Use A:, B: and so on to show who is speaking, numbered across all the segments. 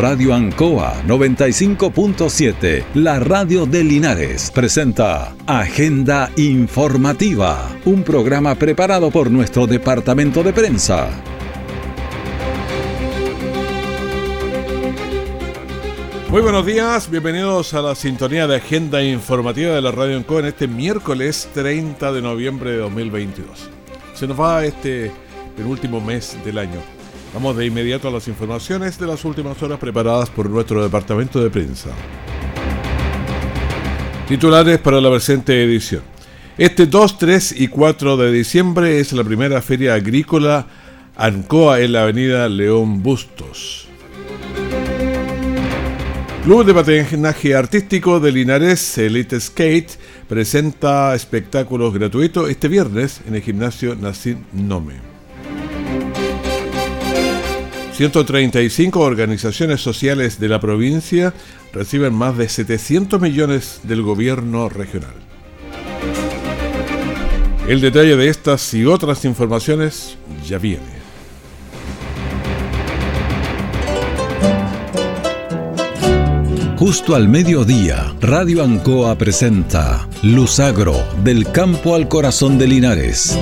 A: Radio Ancoa 95.7, la radio de Linares, presenta Agenda Informativa, un programa preparado por nuestro departamento de prensa.
B: Muy buenos días, bienvenidos a la sintonía de Agenda Informativa de la Radio Ancoa en este miércoles 30 de noviembre de 2022. Se nos va este el último mes del año. Vamos de inmediato a las informaciones de las últimas horas preparadas por nuestro departamento de prensa. Titulares para la presente edición. Este 2, 3 y 4 de diciembre es la primera feria agrícola ANCOA en la avenida León Bustos. Club de Patinaje Artístico de Linares, Elite Skate, presenta espectáculos gratuitos este viernes en el gimnasio Nacin Nome. 135 organizaciones sociales de la provincia reciben más de 700 millones del gobierno regional. El detalle de estas y otras informaciones ya viene.
A: Justo al mediodía, Radio Ancoa presenta Luzagro, del campo al corazón de Linares.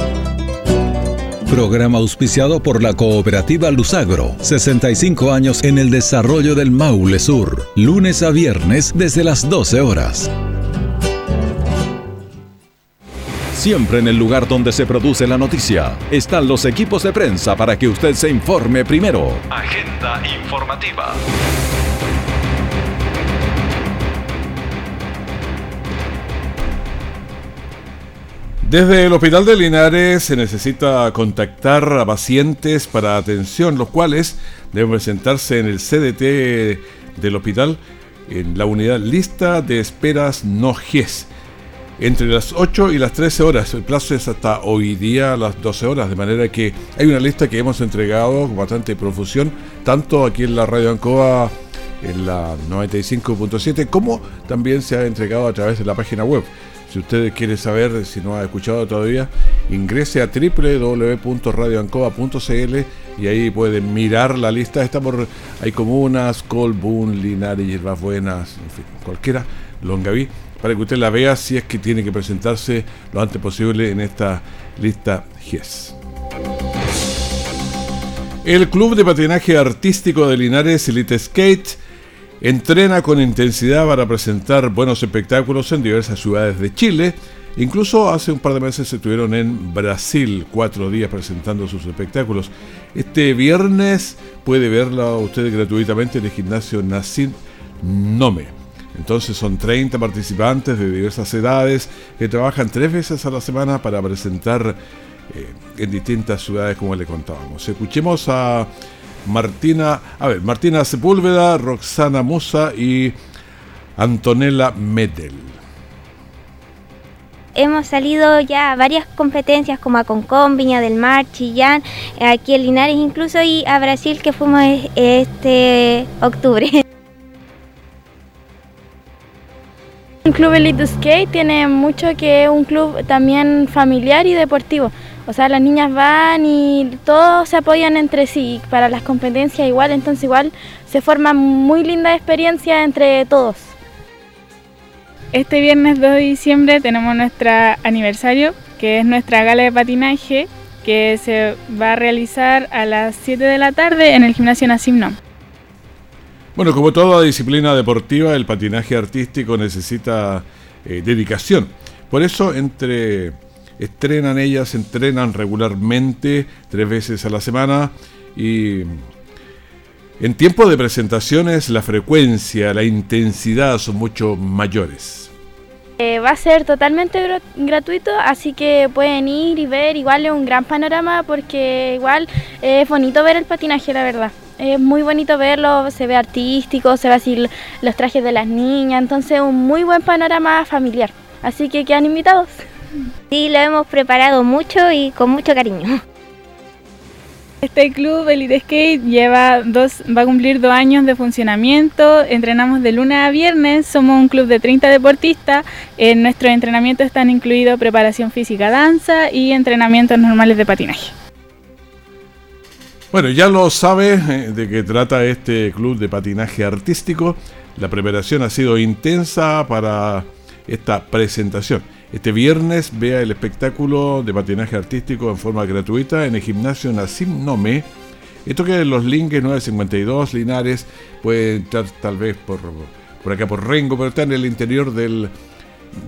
A: Programa auspiciado por la cooperativa Luzagro. 65 años en el desarrollo del Maule Sur. Lunes a viernes desde las 12 horas. Siempre en el lugar donde se produce la noticia están los equipos de prensa para que usted se informe primero. Agenda informativa.
B: Desde el Hospital de Linares se necesita contactar a pacientes para atención, los cuales deben presentarse en el CDT del hospital en la unidad lista de esperas no GES entre las 8 y las 13 horas. El plazo es hasta hoy día las 12 horas, de manera que hay una lista que hemos entregado con bastante profusión, tanto aquí en la Radio Ancoa en la 95.7, como también se ha entregado a través de la página web. Si usted quiere saber, si no ha escuchado todavía, ingrese a www.radioancoa.cl y ahí pueden mirar la lista. Está por, hay comunas, Colbún, Linares, Hierbas Buenas, en fin, cualquiera, Longaví, para que usted la vea si es que tiene que presentarse lo antes posible en esta lista GES. El Club de Patinaje Artístico de Linares Elite Skate Entrena con intensidad para presentar buenos espectáculos en diversas ciudades de Chile. Incluso hace un par de meses estuvieron en Brasil, cuatro días presentando sus espectáculos. Este viernes puede verla usted gratuitamente en el gimnasio Nacin Nome. Entonces son 30 participantes de diversas edades que trabajan tres veces a la semana para presentar eh, en distintas ciudades como le contábamos. Escuchemos a Martina, a ver, Martina Sepúlveda, Roxana Musa y Antonella Metel.
C: Hemos salido ya a varias competencias como a Concón, Viña del Mar, Chillán, aquí en Linares incluso y a Brasil que fuimos este octubre.
D: Un club Elite Skate tiene mucho que es un club también familiar y deportivo. O sea, las niñas van y todos se apoyan entre sí para las competencias igual, entonces igual se forma muy linda experiencia entre todos.
E: Este viernes 2 de diciembre tenemos nuestro aniversario, que es nuestra gala de patinaje, que se va a realizar a las 7 de la tarde en el gimnasio Nasimno.
B: Bueno, como toda disciplina deportiva, el patinaje artístico necesita eh, dedicación. Por eso, entre estrenan ellas, entrenan regularmente, tres veces a la semana y en tiempo de presentaciones la frecuencia, la intensidad son mucho mayores.
D: Eh, va a ser totalmente gratuito, así que pueden ir y ver, igual es un gran panorama porque igual es bonito ver el patinaje, la verdad. Es muy bonito verlo, se ve artístico, se ve así los trajes de las niñas, entonces un muy buen panorama familiar. Así que quedan invitados.
C: Sí, lo hemos preparado mucho y con mucho cariño.
E: Este club, Elite Skate, lleva dos, va a cumplir dos años de funcionamiento. Entrenamos de lunes a viernes. Somos un club de 30 deportistas. En nuestros entrenamientos están incluidos preparación física, danza y entrenamientos normales de patinaje.
B: Bueno, ya lo sabe eh, de qué trata este club de patinaje artístico. La preparación ha sido intensa para esta presentación. Este viernes vea el espectáculo de patinaje artístico en forma gratuita en el gimnasio Nassim Nome. Esto que los links 952 Linares puede entrar tal vez por, por acá por Rengo, pero está en el interior del,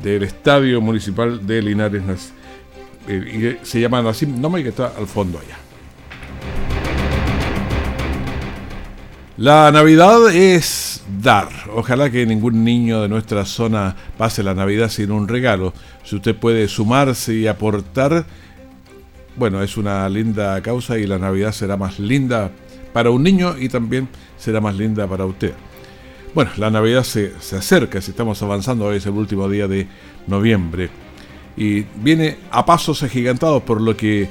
B: del estadio municipal de Linares. Eh, se llama Nassim Nome que está al fondo allá. La Navidad es dar. Ojalá que ningún niño de nuestra zona pase la Navidad sin un regalo. Si usted puede sumarse y aportar, bueno, es una linda causa y la Navidad será más linda para un niño y también será más linda para usted. Bueno, la Navidad se, se acerca, si estamos avanzando, hoy es el último día de noviembre y viene a pasos agigantados por lo que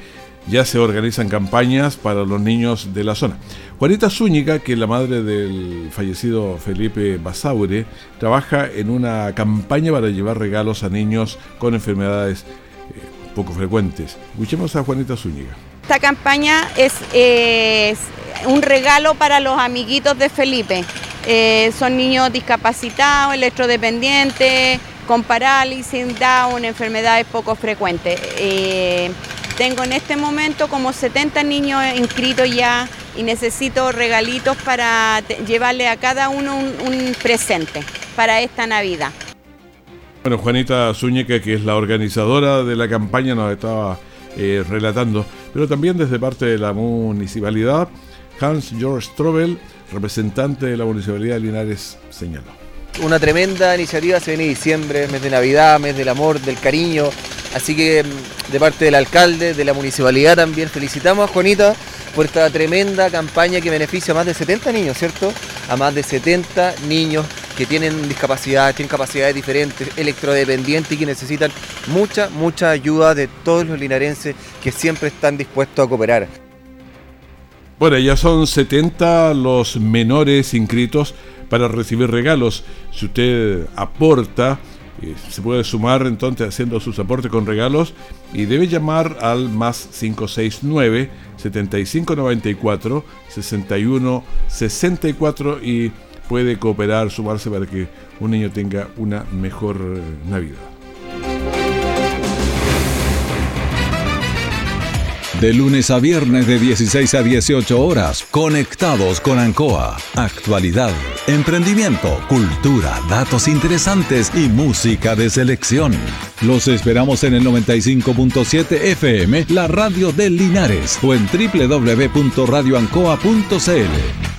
B: ya se organizan campañas para los niños de la zona. Juanita Zúñiga, que es la madre del fallecido Felipe Basaure, trabaja en una campaña para llevar regalos a niños con enfermedades eh, poco frecuentes. Escuchemos a Juanita Zúñiga.
F: Esta campaña es, un regalo para los amiguitos de Felipe. Eh, son niños discapacitados, electrodependientes, con parálisis, Down, enfermedades poco frecuentes. Eh, tengo en este momento como 70 niños inscritos ya y necesito regalitos para llevarle a cada uno un, presente para esta Navidad.
B: Bueno, Juanita Zúñiga, que es la organizadora de la campaña, nos estaba eh, relatando, pero también desde parte de la municipalidad, Hans George Strobel, representante de la municipalidad de Linares, señaló.
G: Una tremenda iniciativa, se viene diciembre, mes de Navidad, mes del amor, del cariño, Así que mm, de parte del alcalde, de la municipalidad también felicitamos a Juanita por esta tremenda campaña que beneficia a más de 70 niños, ¿cierto? A más de 70 niños que tienen discapacidades, tienen capacidades diferentes, electrodependientes y que necesitan mucha, mucha ayuda de todos los linarenses que siempre están dispuestos a cooperar.
B: Bueno, ya son 70 los menores inscritos para recibir regalos. Si usted aporta, se puede sumar entonces haciendo sus aportes con regalos y debe llamar al más 569 7594 61 64 y puede cooperar, sumarse para que un niño tenga una mejor eh, Navidad.
A: De lunes a viernes de 16 a 18 horas, conectados con Ancoa. Actualidad, emprendimiento, cultura, datos interesantes y música de selección. Los esperamos en el 95.7 FM, la radio de Linares o en www.radioancoa.cl.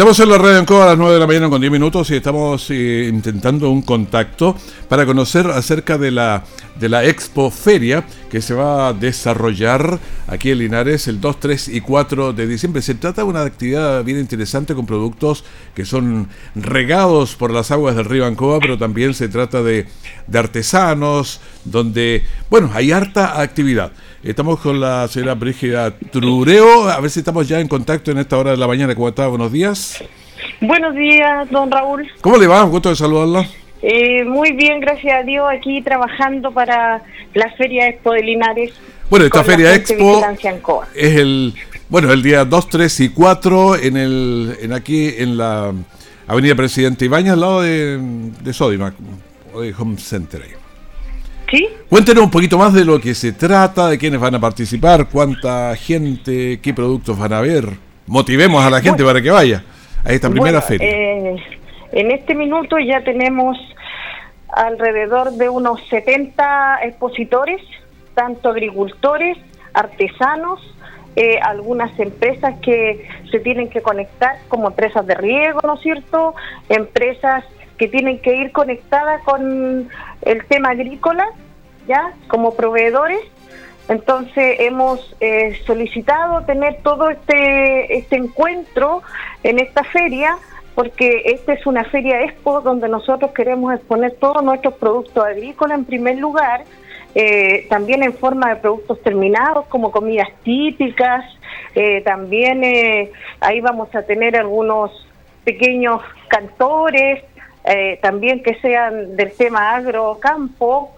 B: Estamos en la radio Ancoa a las 9 de la mañana con 10 minutos y estamos eh, intentando un contacto para conocer acerca de la de la Expo Feria que se va a desarrollar aquí en Linares el 2, 3 y 4 de diciembre. Se trata de una actividad bien interesante con productos que son regados por las aguas del río Ancoa, pero también se trata de, de artesanos, donde, bueno, hay harta actividad. Estamos con la señora Brígida Trureo, a ver si estamos ya en contacto en esta hora de la mañana. ¿Cómo está? Buenos días.
H: Buenos días, don Raúl.
B: ¿Cómo le va? Un gusto de saludarla.
H: Eh, muy bien, gracias a Dios, aquí trabajando para la Feria Expo de Linares.
B: Bueno, esta Feria Expo es el, bueno, el día 2, 3 y 4 en el, en aquí en la Avenida Presidente Ibañez, al lado de, de Sodimac, o de Home Center.
H: ¿Sí?
B: Cuéntenos un poquito más de lo que se trata, de quiénes van a participar, cuánta gente, qué productos van a ver. Motivemos a la gente para que vaya a esta primera feria.
H: Eh, en este minuto ya tenemos alrededor de unos 70 expositores, tanto agricultores, artesanos, eh, algunas empresas que se tienen que conectar como empresas de riego, ¿no es cierto? Empresas que tienen que ir conectadas con el tema agrícola, ¿ya? Como proveedores. Entonces hemos eh, solicitado tener todo este, este encuentro en esta feria porque esta es una feria expo donde nosotros queremos exponer todos nuestros productos agrícolas en primer lugar eh, también en forma de productos terminados como comidas típicas, eh, también eh, ahí vamos a tener algunos pequeños cantores, también que sean del tema agro-campo,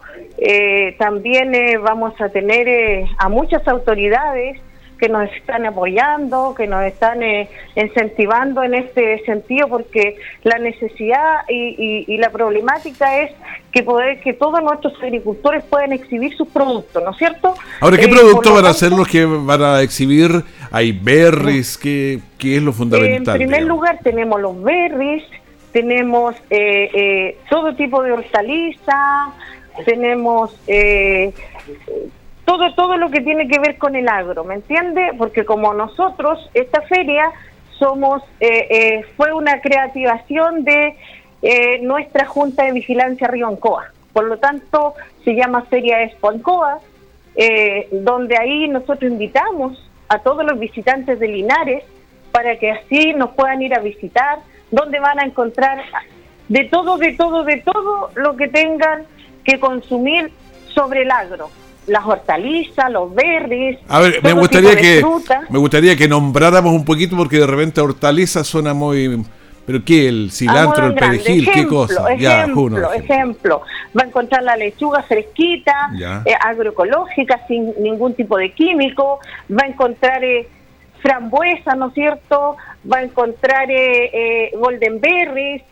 H: también vamos a tener a muchas autoridades que nos están apoyando, que nos están eh, incentivando en este sentido, porque la necesidad y, la problemática es que poder que todos nuestros agricultores puedan exhibir sus productos, ¿no es cierto?
B: Ahora, ¿qué eh, productos van a ser los que van a exhibir? ¿Hay berries? ¿Qué, qué es lo fundamental?
H: En primer lugar tenemos los berries, tenemos eh, todo tipo de hortaliza, tenemos todo, todo lo que tiene que ver con el agro, ¿me entiende? Porque como nosotros, esta feria somos, eh, eh, fue una creativación de eh, nuestra Junta de Vigilancia Río Ancoa. Por lo tanto, se llama Feria Expo Ancoa, donde ahí nosotros invitamos a todos los visitantes de Linares para que así nos puedan ir a visitar, donde van a encontrar de todo, de todo, de todo lo que tengan que consumir sobre el agro. Las hortalizas, los berries.
B: A ver, me gustaría que me gustaría que nombráramos un poquito porque de repente hortaliza suena muy pero qué el cilantro, el perejil, qué cosa.
H: Ejemplo, ejemplo, va a encontrar la lechuga fresquita, eh, agroecológica, sin ningún tipo de químico, va a encontrar eh, frambuesa, ¿no es cierto? Va a encontrar eh, eh, golden berries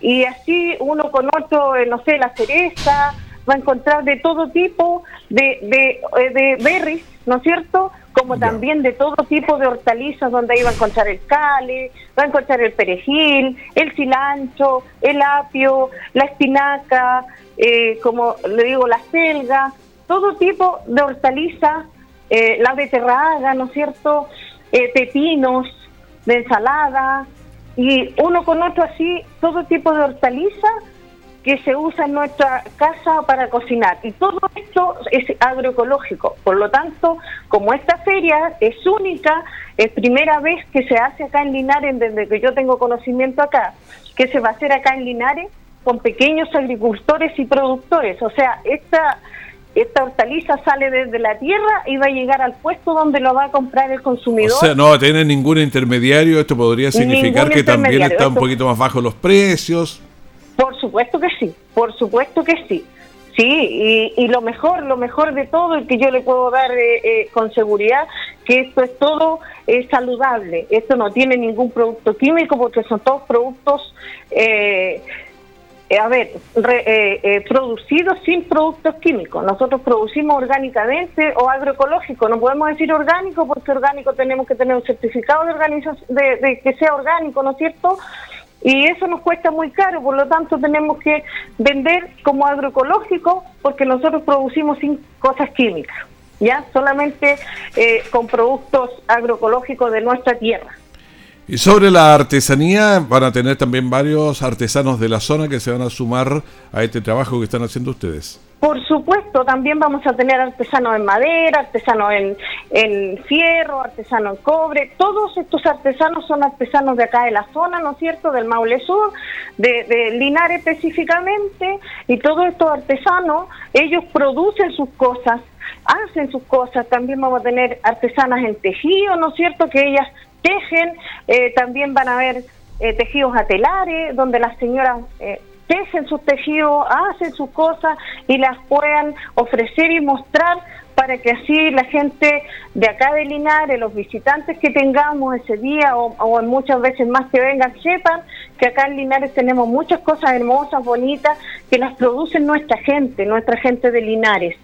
H: y así uno con otro, no sé, la cereza, va a encontrar de todo tipo de, de, eh, de berries, ¿no es cierto? Como también de todo tipo de hortalizas, donde ahí va a encontrar el cale, va a encontrar el perejil, el cilantro, el apio, la espinaca, eh, como le digo, la selga, todo tipo de hortalizas, eh, la beterraga, ¿no es cierto? Eh, pepinos, de ensalada, y uno con otro así, todo tipo de hortalizas que se usa en nuestra casa para cocinar. Y todo esto es agroecológico. Por lo tanto, como esta feria es única, es primera vez que se hace acá en Linares, desde que yo tengo conocimiento acá, que se va a hacer acá en Linares con pequeños agricultores y productores. O sea, esta esta hortaliza sale desde la tierra y va a llegar al puesto donde lo va a comprar el consumidor.
B: O sea, no va a tener ningún intermediario. Esto podría significar que también está un poquito más bajo los precios.
H: Por supuesto que sí, por supuesto que sí. Sí, y, lo mejor, lo mejor de todo, y que yo le puedo dar eh, eh, con seguridad, que esto es todo es saludable. Esto no tiene ningún producto químico porque son todos productos, eh, a ver, producidos sin productos químicos. Nosotros producimos orgánicamente o agroecológico. No podemos decir orgánico porque orgánico tenemos que tener un certificado de, de que sea orgánico, ¿no es cierto? Y eso nos cuesta muy caro, por lo tanto tenemos que vender como agroecológico porque nosotros producimos sin cosas químicas, ya solamente eh, con productos agroecológicos de nuestra tierra.
B: Y sobre la artesanía, van a tener también varios artesanos de la zona que se van a sumar a este trabajo que están haciendo ustedes.
H: Por supuesto, también vamos a tener artesanos en madera, artesanos en, fierro, artesanos en cobre. Todos estos artesanos son artesanos de acá de la zona, ¿no es cierto?, del Maule Sur, de, de Linares específicamente. Y todos estos artesanos, ellos producen sus cosas, hacen sus cosas. También vamos a tener artesanas en tejido, ¿no es cierto?, que ellas tejen. Eh, también van a haber eh, tejidos atelares, donde las señoras... Eh, tejen sus tejidos, hacen sus cosas y las puedan ofrecer y mostrar para que así la gente de acá de Linares, los visitantes que tengamos ese día o, muchas veces más que vengan, sepan que acá en Linares tenemos muchas cosas hermosas, bonitas, que las producen nuestra gente, nuestra gente de Linares.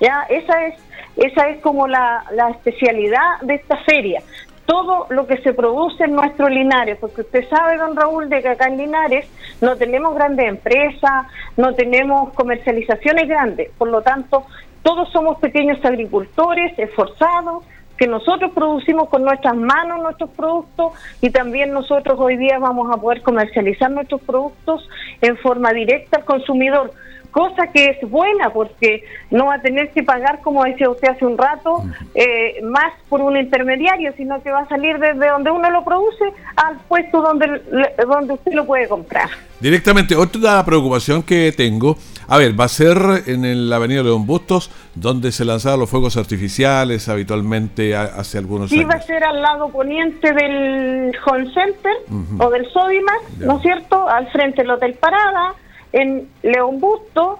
H: Ya, esa es, esa es como la, la especialidad de esta feria todo lo que se produce en nuestro Linares, porque usted sabe, don Raúl, de que acá en Linares no tenemos grandes empresas, no tenemos comercializaciones grandes, por lo tanto, todos somos pequeños agricultores esforzados, que nosotros producimos con nuestras manos nuestros productos y también nosotros hoy día vamos a poder comercializar nuestros productos en forma directa al consumidor cosa que es buena porque no va a tener que pagar, como decía usted hace un rato, eh, más por un intermediario, sino que va a salir desde donde uno lo produce al puesto donde, donde usted lo puede comprar.
B: Directamente, otra preocupación que tengo, A ver, va a ser en la avenida León Bustos, donde se lanzaban los fuegos artificiales habitualmente hace algunos años.
H: Sí, va a ser al lado poniente del Home Center o del Sodimac, ¿no es cierto? Al frente del Hotel Parada, en León Bustos.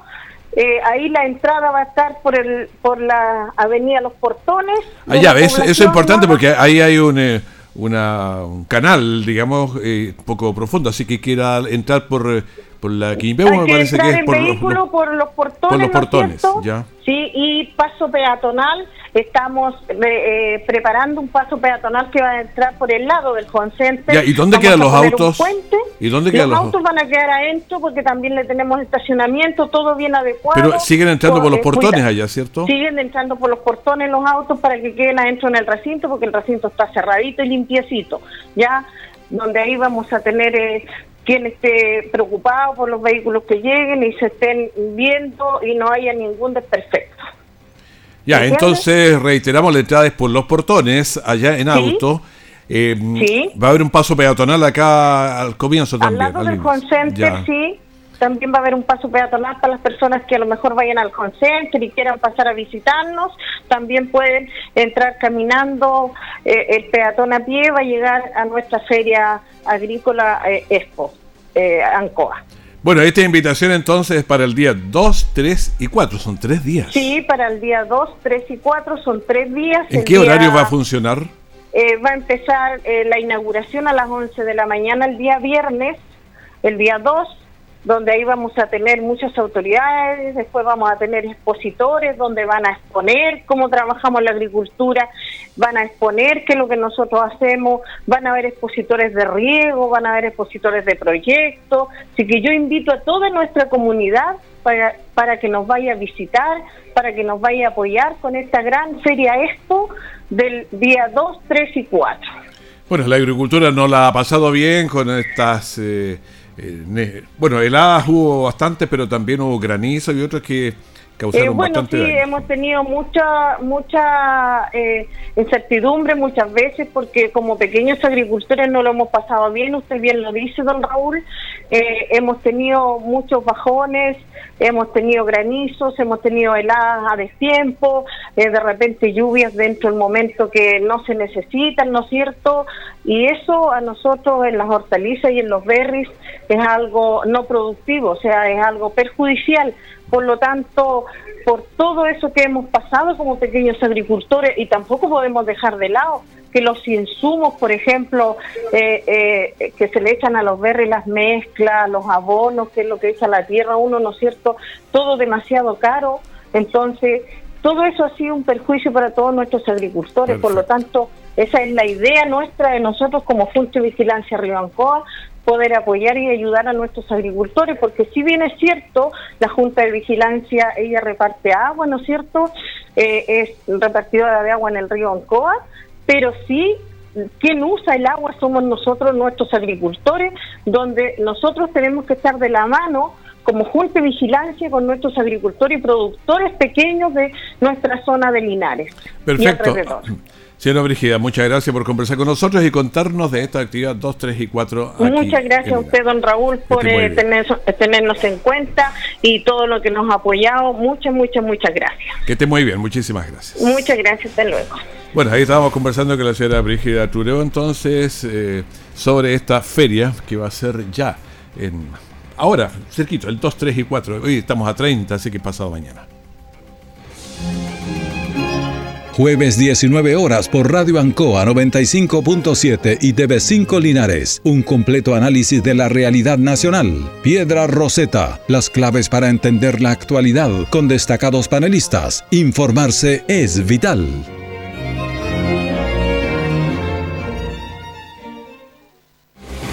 H: Eh, ahí la entrada va a estar por el por la avenida Los Portones.
B: Ah, ya, eso es importante porque ahí hay un... Eh, una, un canal, digamos, eh, poco profundo, así que quiera entrar por, por la
H: Quimbeo, me parece que es por vehículo los, por los portones, por los portones ya. Sí, y paso peatonal estamos eh, preparando un paso peatonal que va a entrar por el lado del Center.
B: ¿Y dónde quedan los autos?
H: ¿Y dónde quedan los, autos? van a quedar adentro porque también le tenemos estacionamiento, todo bien adecuado.
B: Pero siguen entrando por, los portones allá, ¿cierto?
H: Siguen entrando por los portones los autos para que queden adentro en el recinto porque el recinto está cerradito y limpiecito, ¿ya? Donde ahí vamos a tener... Eh, quien esté preocupado por los vehículos que lleguen y se estén viendo y no haya ningún desperfecto.
B: Ya, entonces reiteramos la entrada es por los portones, allá en auto. Eh, va a haber un paso peatonal acá al comienzo también.
H: Al lado del Concenter, sí. También va a haber un paso peatonal para las personas que a lo mejor vayan al Concenter y quieran pasar a visitarnos. También pueden entrar caminando. Eh, el peatón a pie va a llegar a nuestra feria agrícola eh, Expo, Ancoa.
B: Bueno, esta invitación entonces es para el día 2, 3 y 4, son tres días.
H: Sí, para el día 2, 3 y 4 son tres días.
B: ¿En qué horario va a funcionar?
H: Eh, va a empezar eh, la inauguración a las 11 de la mañana el día viernes, el día 2 donde ahí vamos a tener muchas autoridades, después vamos a tener expositores donde van a exponer cómo trabajamos la agricultura, van a exponer qué es lo que nosotros hacemos, van a haber expositores de riego, van a haber expositores de proyectos, así que yo invito a toda nuestra comunidad para, para que nos vaya a visitar, para que nos vaya a apoyar con esta gran feria Expo del día 2, 3 y 4.
B: Bueno, la agricultura no la ha pasado bien con estas... Eh eh, bueno, heladas hubo bastante, pero también hubo granizo y otros que causaron eh, bueno, sí,
H: hemos tenido mucha mucha eh, incertidumbre muchas veces porque como pequeños agricultores no lo hemos pasado bien, usted bien lo dice, don Raúl, hemos tenido muchos bajones, hemos tenido granizos, hemos tenido heladas a destiempo, de repente lluvias dentro del momento que no se necesitan, ¿no es cierto? Y eso a nosotros en las hortalizas y en los berries es algo no productivo, o sea, es algo perjudicial. Por lo tanto, por todo eso que hemos pasado como pequeños agricultores, y tampoco podemos dejar de lado que los insumos, por ejemplo, eh, eh, que se le echan a los berries, las mezclas, los abonos, que es lo que echa la tierra, uno, ¿no es cierto? Todo demasiado caro. Entonces, todo eso ha sido un perjuicio para todos nuestros agricultores. Por lo tanto, esa es la idea nuestra de nosotros como Junta de Vigilancia Ribancoa, poder apoyar y ayudar a nuestros agricultores, porque si bien es cierto, la Junta de Vigilancia, ella reparte agua, ¿no es cierto? Eh, es repartidora de agua en el río Ancoa, pero sí quien usa el agua somos nosotros, nuestros agricultores, donde nosotros tenemos que estar de la mano como Junta de Vigilancia con nuestros agricultores y productores pequeños de nuestra zona de Linares.
B: Perfecto. Señora Brigida, muchas gracias por conversar con nosotros y contarnos de esta actividad 2, 3 y 4.
H: muchas gracias a usted, don Raúl, por eh, tenernos en cuenta y todo lo que nos ha apoyado. Muchas, muchas, muchas gracias.
B: Que esté muy bien, muchísimas gracias.
H: Muchas gracias, hasta luego.
B: Bueno, ahí estábamos conversando con la señora Brígida Tureo entonces eh, sobre esta feria que va a ser ya en ahora, cerquito, el 2, 3 y 4. Hoy estamos a 30, así que pasado mañana.
A: Jueves 19 horas por Radio Ancoa 95.7 y TV5 Linares. Un completo análisis de la realidad nacional. Piedra Roseta. Las claves para entender la actualidad con destacados panelistas. Informarse es vital.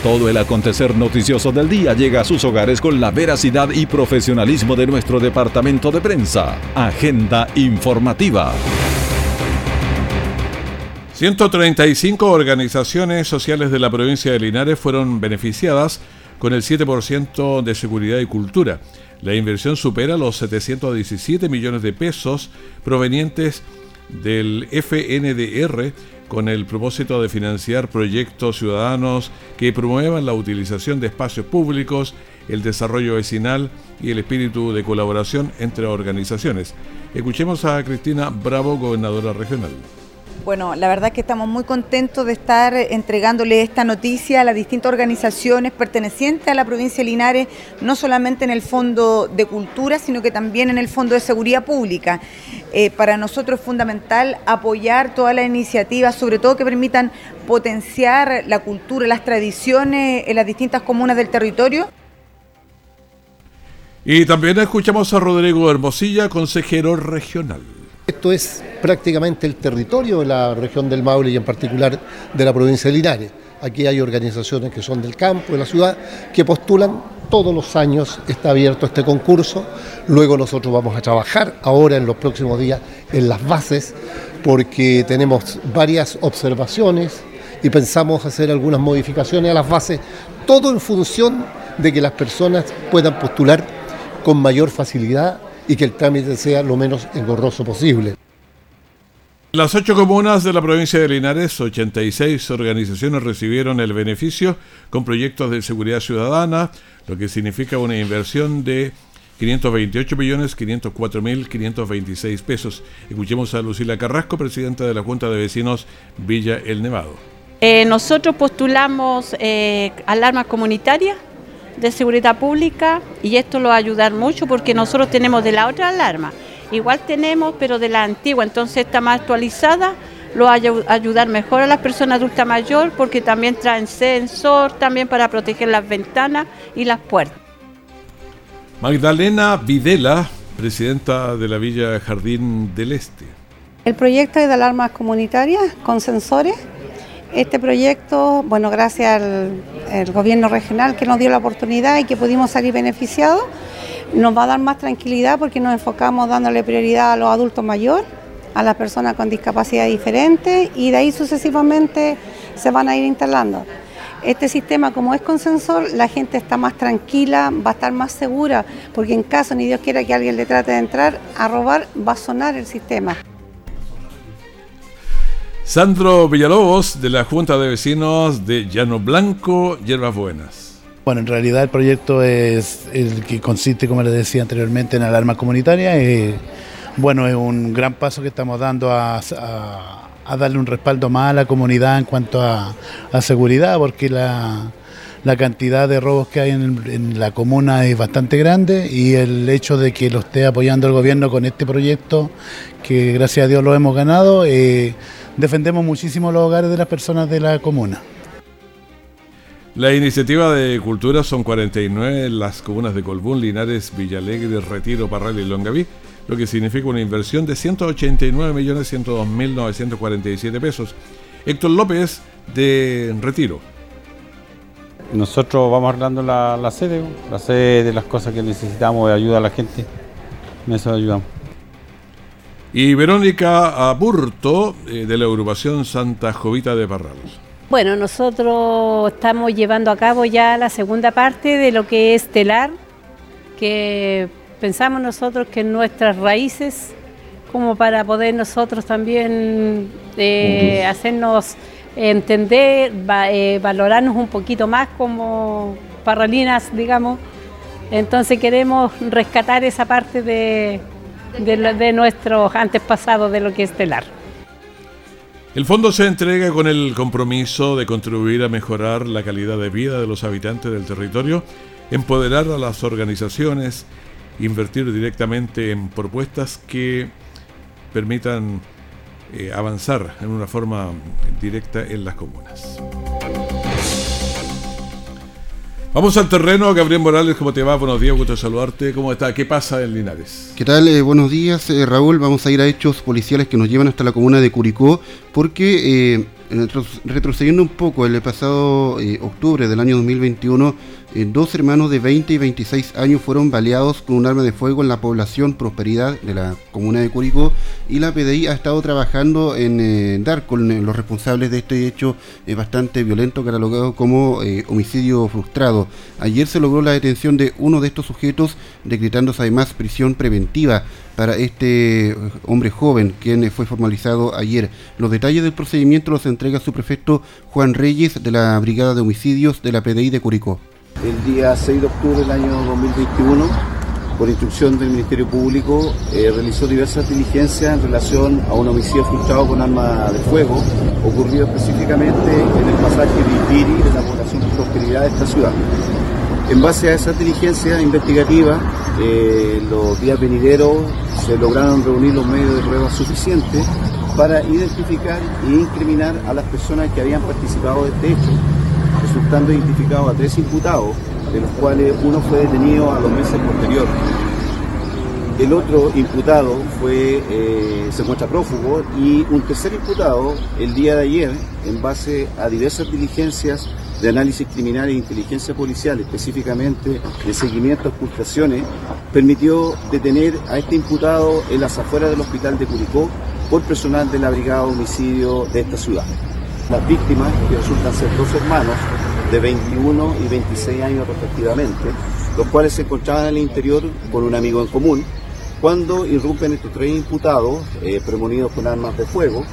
A: Todo el acontecer noticioso del día llega a sus hogares con la veracidad y profesionalismo de nuestro departamento de prensa. Agenda informativa.
B: 135 organizaciones sociales de la provincia de Linares fueron beneficiadas con el 7% de seguridad y cultura. La inversión supera los 717 millones de pesos provenientes del FNDR con el propósito de financiar proyectos ciudadanos que promuevan la utilización de espacios públicos, el desarrollo vecinal y el espíritu de colaboración entre organizaciones. Escuchemos a Cristina Bravo, gobernadora regional.
I: Bueno, la verdad es que estamos muy contentos de estar entregándole esta noticia a las distintas organizaciones pertenecientes a la provincia de Linares, no solamente en el Fondo de Cultura, sino que también en el Fondo de Seguridad Pública. Eh, para nosotros es fundamental apoyar todas las iniciativas, sobre todo que permitan potenciar la cultura, las tradiciones en las distintas comunas del territorio.
B: Y también escuchamos a Rodrigo Hermosilla, consejero regional.
J: Esto es prácticamente el territorio de la región del Maule y en particular de la provincia de Linares. Aquí hay organizaciones que son del campo, de la ciudad, que postulan todos los años, está abierto este concurso. Luego nosotros vamos a trabajar ahora en los próximos días en las bases, porque tenemos varias observaciones y pensamos hacer algunas modificaciones a las bases, todo en función de que las personas puedan postular con mayor facilidad y que el trámite sea lo menos engorroso posible.
B: Las ocho comunas de la provincia de Linares, 86 organizaciones recibieron el beneficio con proyectos de seguridad ciudadana, lo que significa una inversión de 528 millones 504 mil 526 pesos. Escuchemos a Lucila Carrasco, presidenta de la Junta de Vecinos Villa El Nevado.
K: Eh, nosotros postulamos eh, alarmas comunitarias de seguridad pública y esto lo va a ayudar mucho porque nosotros tenemos de la otra alarma, igual tenemos pero de la antigua, entonces está más actualizada, lo va a ayudar mejor a las personas adultas mayor porque también traen sensor también para proteger las ventanas y las puertas.
B: Magdalena Videla, presidenta de la Villa Jardín del Este.
L: El proyecto es de alarmas comunitarias con sensores este proyecto, bueno, gracias al gobierno regional que nos dio la oportunidad y que pudimos salir beneficiados, nos va a dar más tranquilidad porque nos enfocamos dándole prioridad a los adultos mayores, a las personas con discapacidad diferente y de ahí sucesivamente se van a ir instalando. Este sistema, como es con sensor, la gente está más tranquila, va a estar más segura, porque en caso ni Dios quiera que alguien le trate de entrar a robar, va a sonar el sistema.
B: Sandro Villalobos, de la Junta de Vecinos de Llano Blanco, Hierbas Buenas.
M: Bueno, en realidad el proyecto es el que consiste, como les decía anteriormente, en alarma comunitaria. Y, bueno, es un gran paso que estamos dando a, darle un respaldo más a la comunidad en cuanto a, seguridad, porque la, cantidad de robos que hay en, la comuna es bastante grande y el hecho de que lo esté apoyando el gobierno con este proyecto, que gracias a Dios lo hemos ganado, eh, defendemos muchísimo los hogares de las personas de la comuna.
B: La iniciativa de cultura son 49 en las comunas de Colbún, Linares, Villalegre, Retiro, Parral y Longaví, lo que significa una inversión de 189.102.947 pesos. Héctor López de Retiro.
N: Nosotros vamos arreglando la, la sede, la sede de las cosas que necesitamos de ayuda a la gente. En eso ayudamos.
B: Y Verónica Aburto, eh, de la agrupación Santa Jovita de Parral.
O: Bueno, nosotros estamos llevando a cabo ya la segunda parte de lo que es telar, que pensamos nosotros que nuestras raíces, como para poder nosotros también eh, hacernos entender, eh, valorarnos un poquito más como parralinas, digamos. Entonces queremos rescatar esa parte de, de, de nuestros antepasados de lo que es telar.
B: El fondo se entrega con el compromiso de contribuir a mejorar la calidad de vida de los habitantes del territorio, empoderar a las organizaciones, invertir directamente en propuestas que permitan eh, avanzar en una forma directa en las comunas. Vamos al terreno, Gabriel Morales, ¿cómo te va? Buenos días, gusto saludarte. ¿Cómo está? ¿Qué pasa en Linares?
P: ¿Qué tal? Eh, buenos días, eh, Raúl. Vamos a ir a hechos policiales que nos llevan hasta la comuna de Curicó, porque eh, retrocediendo un poco, el pasado octubre del año 2021, eh, dos hermanos de 20 y 26 años fueron baleados con un arma de fuego en la población Prosperidad de la comuna de Curicó y la PDI ha estado trabajando en eh, dar con eh, los responsables de este hecho bastante violento catalogado como homicidio frustrado. Ayer se logró la detención de uno de estos sujetos decretándose además prisión preventiva para este hombre joven, quien fue formalizado ayer. Los detalles del procedimiento los entrega su prefecto Juan Reyes de la Brigada de Homicidios de la PDI de Curicó
Q: el día 6 de octubre del año 2021 por instrucción del Ministerio Público, eh, realizó diversas diligencias en relación a un homicidio frustrado con arma de fuego, ocurrido específicamente en el pasaje de Ipiri de la población de prosperidad de esta ciudad. En base a esas diligencias investigativas, eh, los días venideros se lograron reunir los medios de prueba suficientes para identificar e incriminar a las personas que habían participado de este hecho, resultando identificados a tres imputados, de los cuales uno fue detenido a los meses posteriores. El otro imputado fue, eh, se encuentra prófugo y un tercer imputado el día de ayer, en base a diversas diligencias de análisis criminal e inteligencia policial, específicamente de seguimiento a ocultaciones, permitió detener a este imputado en las afueras del hospital de Curicó por personal de la Brigada de Homicidio de esta ciudad. Las víctimas, que resultan ser dos hermanos de 21 y 26 años respectivamente, los cuales se encontraban en el interior con un amigo en común, cuando irrumpen estos tres imputados, eh, premonidos con armas de fuego,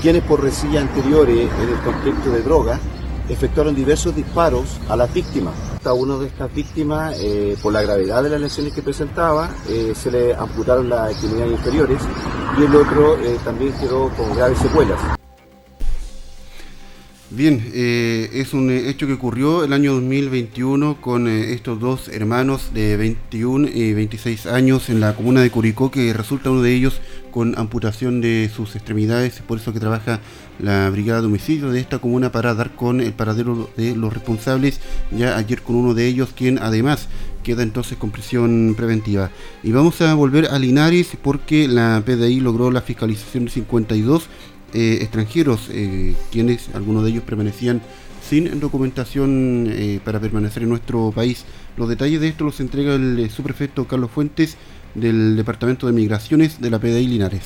Q: quienes por resillas anteriores en el contexto de drogas, efectuaron diversos disparos a las víctimas. A una de estas víctimas, eh, por la gravedad de las lesiones que presentaba, eh, se le amputaron las extremidades inferiores y el otro también quedó con graves secuelas.
P: Bien, eh, es un hecho que ocurrió el año 2021 con eh, estos dos hermanos de 21 y 26 años en la comuna de Curicó, que resulta uno de ellos con amputación de sus extremidades, por eso que trabaja la brigada de homicidio de esta comuna para dar con el paradero de los responsables, ya ayer con uno de ellos, quien además queda entonces con prisión preventiva. Y vamos a volver a Linares porque la PDI logró la fiscalización de 52 eh, extranjeros, eh, quienes algunos de ellos permanecían sin documentación eh, para permanecer en nuestro país. Los detalles de esto los entrega el subprefecto Carlos Fuentes del Departamento de Migraciones de la PDI Linares.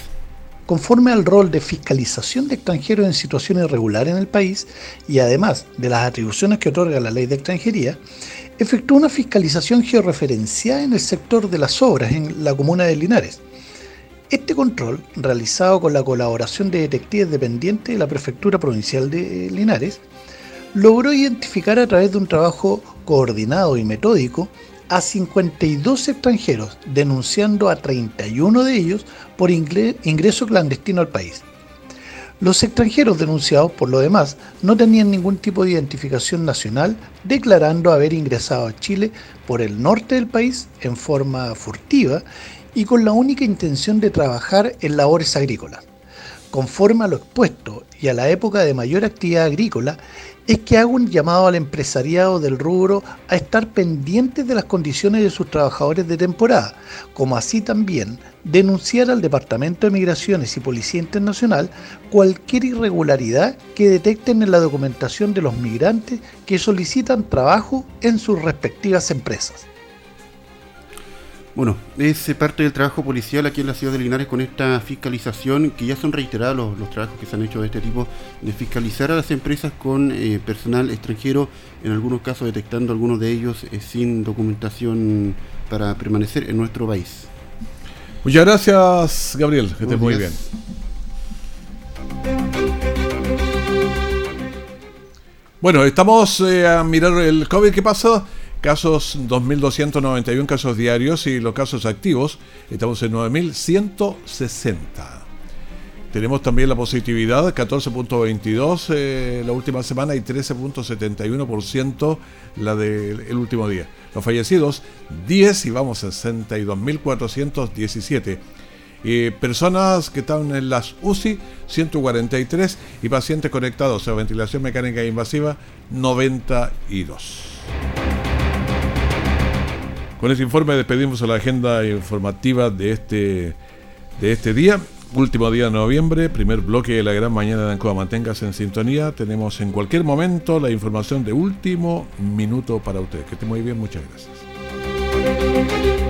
R: Conforme al rol de fiscalización de extranjeros en situación irregular en el país y además de las atribuciones que otorga la ley de extranjería, efectuó una fiscalización georreferenciada en el sector de las obras en la comuna de Linares. Este control, realizado con la colaboración de detectives dependientes de la Prefectura Provincial de Linares, logró identificar a través de un trabajo coordinado y metódico a 52 extranjeros, denunciando a 31 de ellos por ingreso clandestino al país. Los extranjeros denunciados, por lo demás, no tenían ningún tipo de identificación nacional, declarando haber ingresado a Chile por el norte del país en forma furtiva y con la única intención de trabajar en labores agrícolas. Conforme a lo expuesto y a la época de mayor actividad agrícola, es que hago un llamado al empresariado del rubro a estar pendientes de las condiciones de sus trabajadores de temporada, como así también denunciar al Departamento de Migraciones y Policía Internacional cualquier irregularidad que detecten en la documentación de los migrantes que solicitan trabajo en sus respectivas empresas.
P: Bueno, es parte del trabajo policial aquí en la ciudad de Linares con esta fiscalización, que ya son reiterados los, los trabajos que se han hecho de este tipo, de fiscalizar a las empresas con eh, personal extranjero, en algunos casos detectando algunos de ellos eh, sin documentación para permanecer en nuestro país.
B: Muchas gracias, Gabriel, que estés muy bien. Bueno, estamos eh, a mirar el COVID que pasa. Casos 2.291 casos diarios y los casos activos estamos en 9.160. Tenemos también la positividad 14.22 eh, la última semana y 13.71% la del último día. Los fallecidos 10 y vamos a 62.417. Eh, personas que están en las UCI 143 y pacientes conectados a ventilación mecánica invasiva 92. Con este informe despedimos a la agenda informativa de este, de este día. Último día de noviembre, primer bloque de la gran mañana de Ancoa. Manténgase en sintonía. Tenemos en cualquier momento la información de último minuto para usted. Que esté muy bien, muchas gracias.